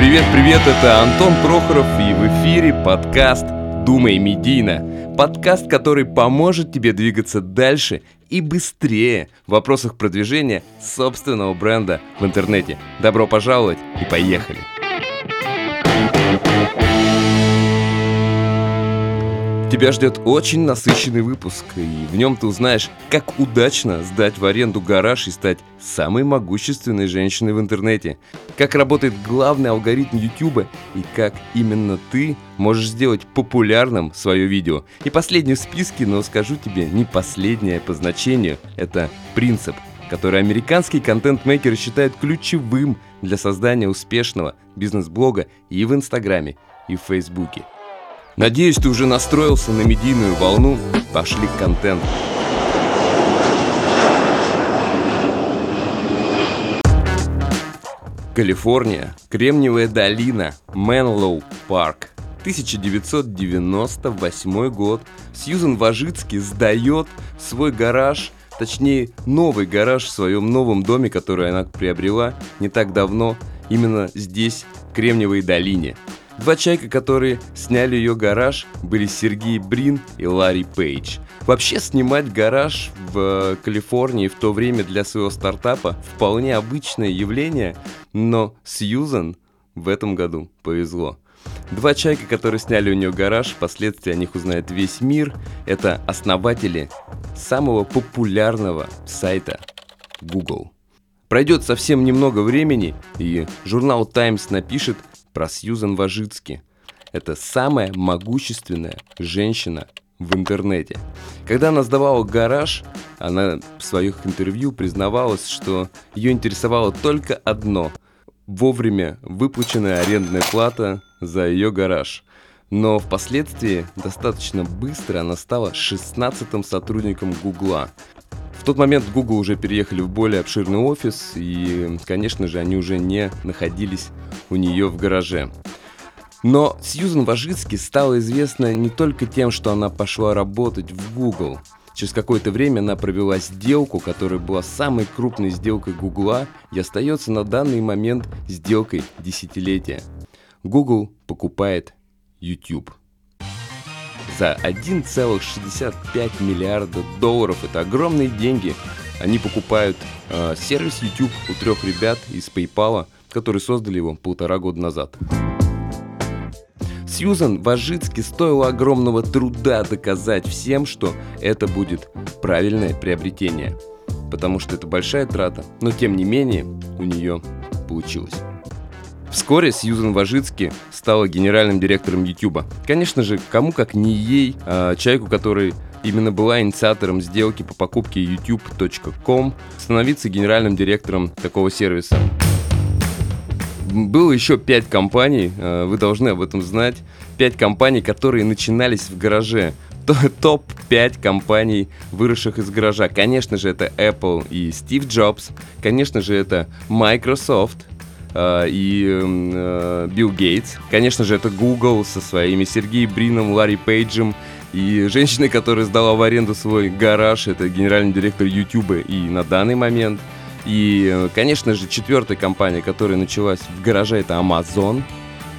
Привет, привет, это Антон Прохоров и в эфире подкаст «Думай медийно». Подкаст, который поможет тебе двигаться дальше и быстрее в вопросах продвижения собственного бренда в интернете. Добро пожаловать и поехали! Тебя ждет очень насыщенный выпуск, и в нем ты узнаешь, как удачно сдать в аренду гараж и стать самой могущественной женщиной в интернете, как работает главный алгоритм YouTube и как именно ты можешь сделать популярным свое видео. И последний в списке, но скажу тебе, не последнее по значению, это принцип, который американские контент-мейкеры считают ключевым для создания успешного бизнес-блога и в Инстаграме, и в Фейсбуке. Надеюсь, ты уже настроился на медийную волну. Пошли к контенту. Калифорния, Кремниевая долина, Менлоу парк. 1998 год. Сьюзен Важицкий сдает свой гараж, точнее новый гараж в своем новом доме, который она приобрела не так давно, именно здесь, в Кремниевой долине. Два человека, которые сняли ее гараж, были Сергей Брин и Ларри Пейдж. Вообще снимать гараж в Калифорнии в то время для своего стартапа вполне обычное явление, но Сьюзан в этом году повезло. Два человека, которые сняли у нее гараж, впоследствии о них узнает весь мир, это основатели самого популярного сайта Google. Пройдет совсем немного времени, и журнал Times напишет, про Сьюзан Важицки. Это самая могущественная женщина в интернете. Когда она сдавала гараж, она в своих интервью признавалась, что ее интересовало только одно – вовремя выплаченная арендная плата за ее гараж. Но впоследствии достаточно быстро она стала 16-м сотрудником Гугла. В тот момент Google уже переехали в более обширный офис, и, конечно же, они уже не находились у нее в гараже. Но Сьюзен Важицки стала известна не только тем, что она пошла работать в Google. Через какое-то время она провела сделку, которая была самой крупной сделкой Гугла и остается на данный момент сделкой десятилетия. Google покупает YouTube за 1,65 миллиарда долларов. Это огромные деньги. Они покупают э, сервис YouTube у трех ребят из PayPal, которые создали его полтора года назад. Сьюзан Важицки стоило огромного труда доказать всем, что это будет правильное приобретение. Потому что это большая трата, но тем не менее у нее получилось. Вскоре Сьюзен Важицки стала генеральным директором YouTube. Конечно же, кому как не ей, а человеку, который именно была инициатором сделки по покупке youtube.com, становиться генеральным директором такого сервиса. Было еще пять компаний, а, вы должны об этом знать. Пять компаний, которые начинались в гараже. Топ-5 компаний, выросших из гаража. Конечно же, это Apple и Стив Джобс. Конечно же, это Microsoft, и э, Билл Гейтс. Конечно же, это Google со своими Сергеем Брином, Ларри Пейджем. И женщина, которая сдала в аренду свой гараж, это генеральный директор YouTube и на данный момент. И, э, конечно же, четвертая компания, которая началась в гараже, это Amazon.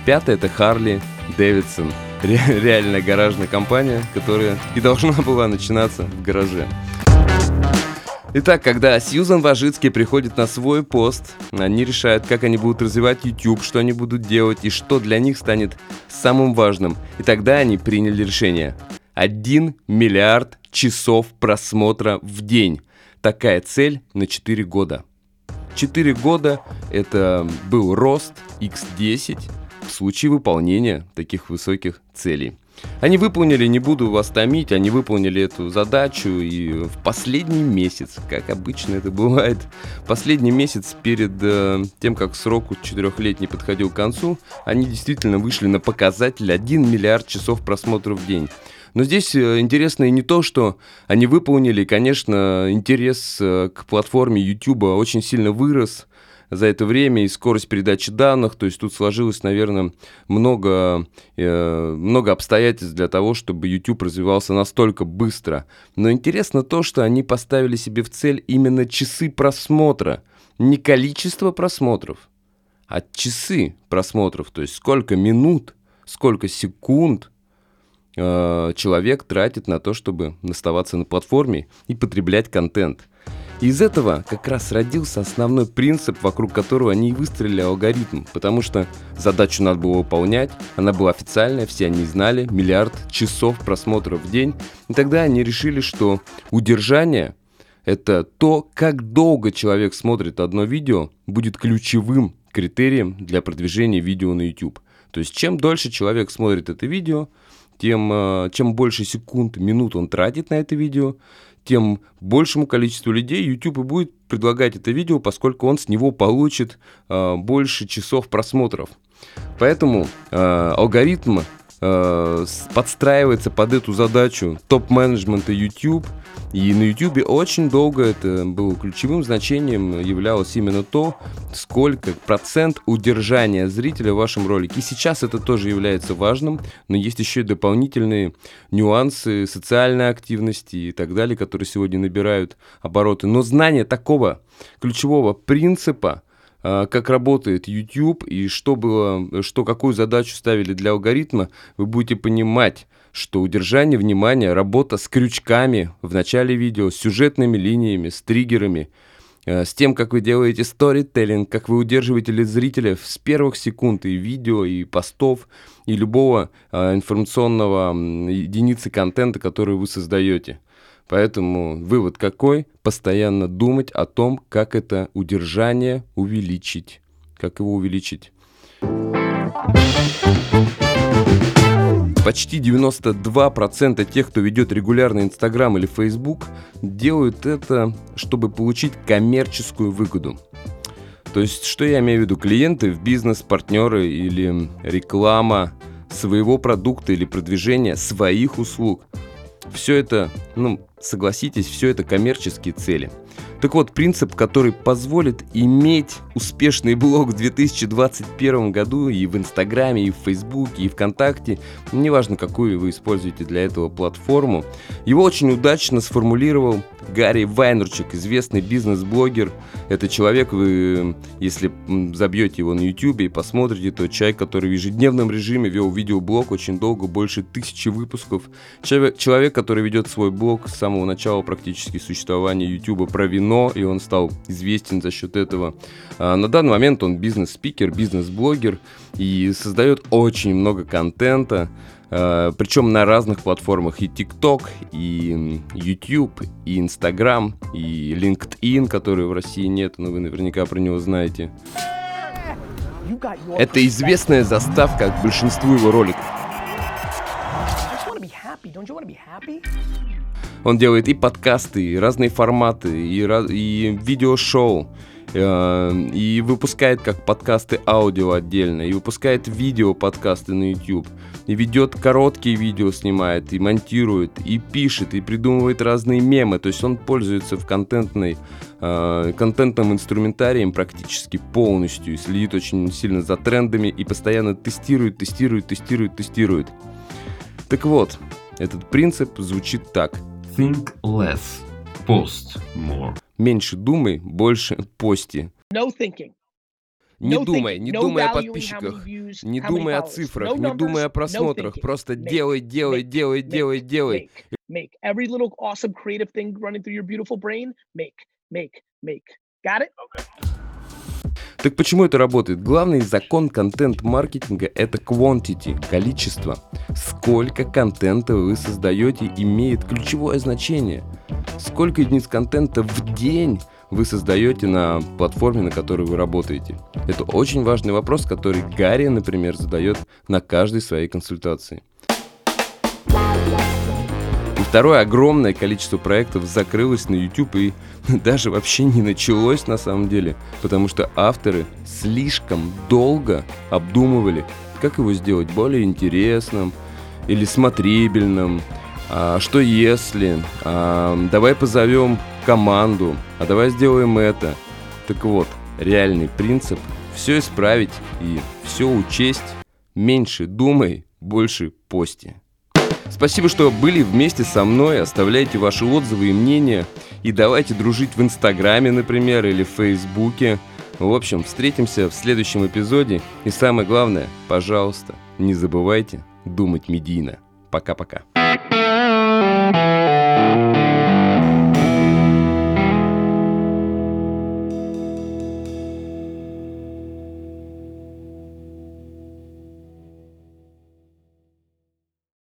Пятая это Harley Davidson. Ре- реальная гаражная компания, которая и должна была начинаться в гараже. Итак, когда Сьюзан Важицкий приходит на свой пост, они решают, как они будут развивать YouTube, что они будут делать и что для них станет самым важным. И тогда они приняли решение. 1 миллиард часов просмотра в день. Такая цель на 4 года. 4 года это был рост x10 в случае выполнения таких высоких целей. Они выполнили, не буду вас томить, они выполнили эту задачу и в последний месяц, как обычно это бывает, последний месяц перед э, тем, как срок четырехлетний подходил к концу, они действительно вышли на показатель 1 миллиард часов просмотров в день. Но здесь э, интересно и не то, что они выполнили, конечно, интерес э, к платформе YouTube очень сильно вырос, за это время и скорость передачи данных. То есть тут сложилось, наверное, много, э, много обстоятельств для того, чтобы YouTube развивался настолько быстро. Но интересно то, что они поставили себе в цель именно часы просмотра, не количество просмотров, а часы просмотров, то есть сколько минут, сколько секунд э, человек тратит на то, чтобы оставаться на платформе и потреблять контент. Из этого как раз родился основной принцип, вокруг которого они и выстроили алгоритм, потому что задачу надо было выполнять, она была официальная, все они знали, миллиард часов просмотров в день, и тогда они решили, что удержание – это то, как долго человек смотрит одно видео, будет ключевым критерием для продвижения видео на YouTube. То есть чем дольше человек смотрит это видео, тем э, чем больше секунд, минут он тратит на это видео, тем большему количеству людей YouTube и будет предлагать это видео, поскольку он с него получит э, больше часов просмотров. Поэтому э, алгоритм э, подстраивается под эту задачу топ-менеджмента YouTube – и на YouTube очень долго это было ключевым значением, являлось именно то, сколько процент удержания зрителя в вашем ролике. И сейчас это тоже является важным, но есть еще и дополнительные нюансы социальной активности и так далее, которые сегодня набирают обороты. Но знание такого ключевого принципа, как работает YouTube и что было, что какую задачу ставили для алгоритма, вы будете понимать, что удержание внимания, работа с крючками в начале видео, с сюжетными линиями, с триггерами, э, с тем, как вы делаете сторителлинг, как вы удерживаете зрителя с первых секунд и видео, и постов, и любого э, информационного единицы контента, который вы создаете. Поэтому вывод какой? Постоянно думать о том, как это удержание увеличить. Как его увеличить. Почти 92% тех, кто ведет регулярно Инстаграм или Фейсбук, делают это, чтобы получить коммерческую выгоду. То есть, что я имею в виду? Клиенты в бизнес, партнеры или реклама своего продукта или продвижения своих услуг. Все это, ну, согласитесь, все это коммерческие цели – так вот, принцип, который позволит иметь успешный блог в 2021 году и в Инстаграме, и в Фейсбуке, и ВКонтакте, неважно, какую вы используете для этого платформу, его очень удачно сформулировал Гарри Вайнерчик, известный бизнес-блогер. Это человек, вы, если забьете его на YouTube и посмотрите, то человек, который в ежедневном режиме вел видеоблог очень долго, больше тысячи выпусков. Человек, который ведет свой блог с самого начала практически существования YouTube про вино, кино, и он стал известен за счет этого. А, на данный момент он бизнес-спикер, бизнес-блогер и создает очень много контента, а, причем на разных платформах. И TikTok, и YouTube, и Instagram, и LinkedIn, который в России нет, но вы наверняка про него знаете. Это известная заставка к большинству его роликов. Он делает и подкасты, и разные форматы, и, и видеошоу. Э, и выпускает как подкасты аудио отдельно, и выпускает видео подкасты на YouTube, и ведет короткие видео, снимает, и монтирует, и пишет, и придумывает разные мемы. То есть он пользуется в контентной, э, контентном инструментарием практически полностью, и следит очень сильно за трендами, и постоянно тестирует, тестирует, тестирует, тестирует. Так вот, этот принцип звучит так – Think less. Post more. Меньше думай, больше пости. No thinking. Не no думай, не no думай о подписчиках, views, не думай о цифрах, no не думай о просмотрах, просто make, делай, делай, make, делай, make, делай, делай. Make, make every little awesome creative thing running through your beautiful brain. Make, make, make. Got it? Okay. Так почему это работает? Главный закон контент-маркетинга – это quantity, количество. Сколько контента вы создаете имеет ключевое значение. Сколько единиц контента в день вы создаете на платформе, на которой вы работаете? Это очень важный вопрос, который Гарри, например, задает на каждой своей консультации. Второе, огромное количество проектов закрылось на YouTube и даже вообще не началось на самом деле, потому что авторы слишком долго обдумывали, как его сделать более интересным или смотрибельным, а, что если, а, давай позовем команду, а давай сделаем это. Так вот, реальный принцип – все исправить и все учесть, меньше думай, больше пости. Спасибо, что были вместе со мной. Оставляйте ваши отзывы и мнения. И давайте дружить в Инстаграме, например, или в Фейсбуке. В общем, встретимся в следующем эпизоде. И самое главное, пожалуйста, не забывайте думать медийно. Пока-пока. thank you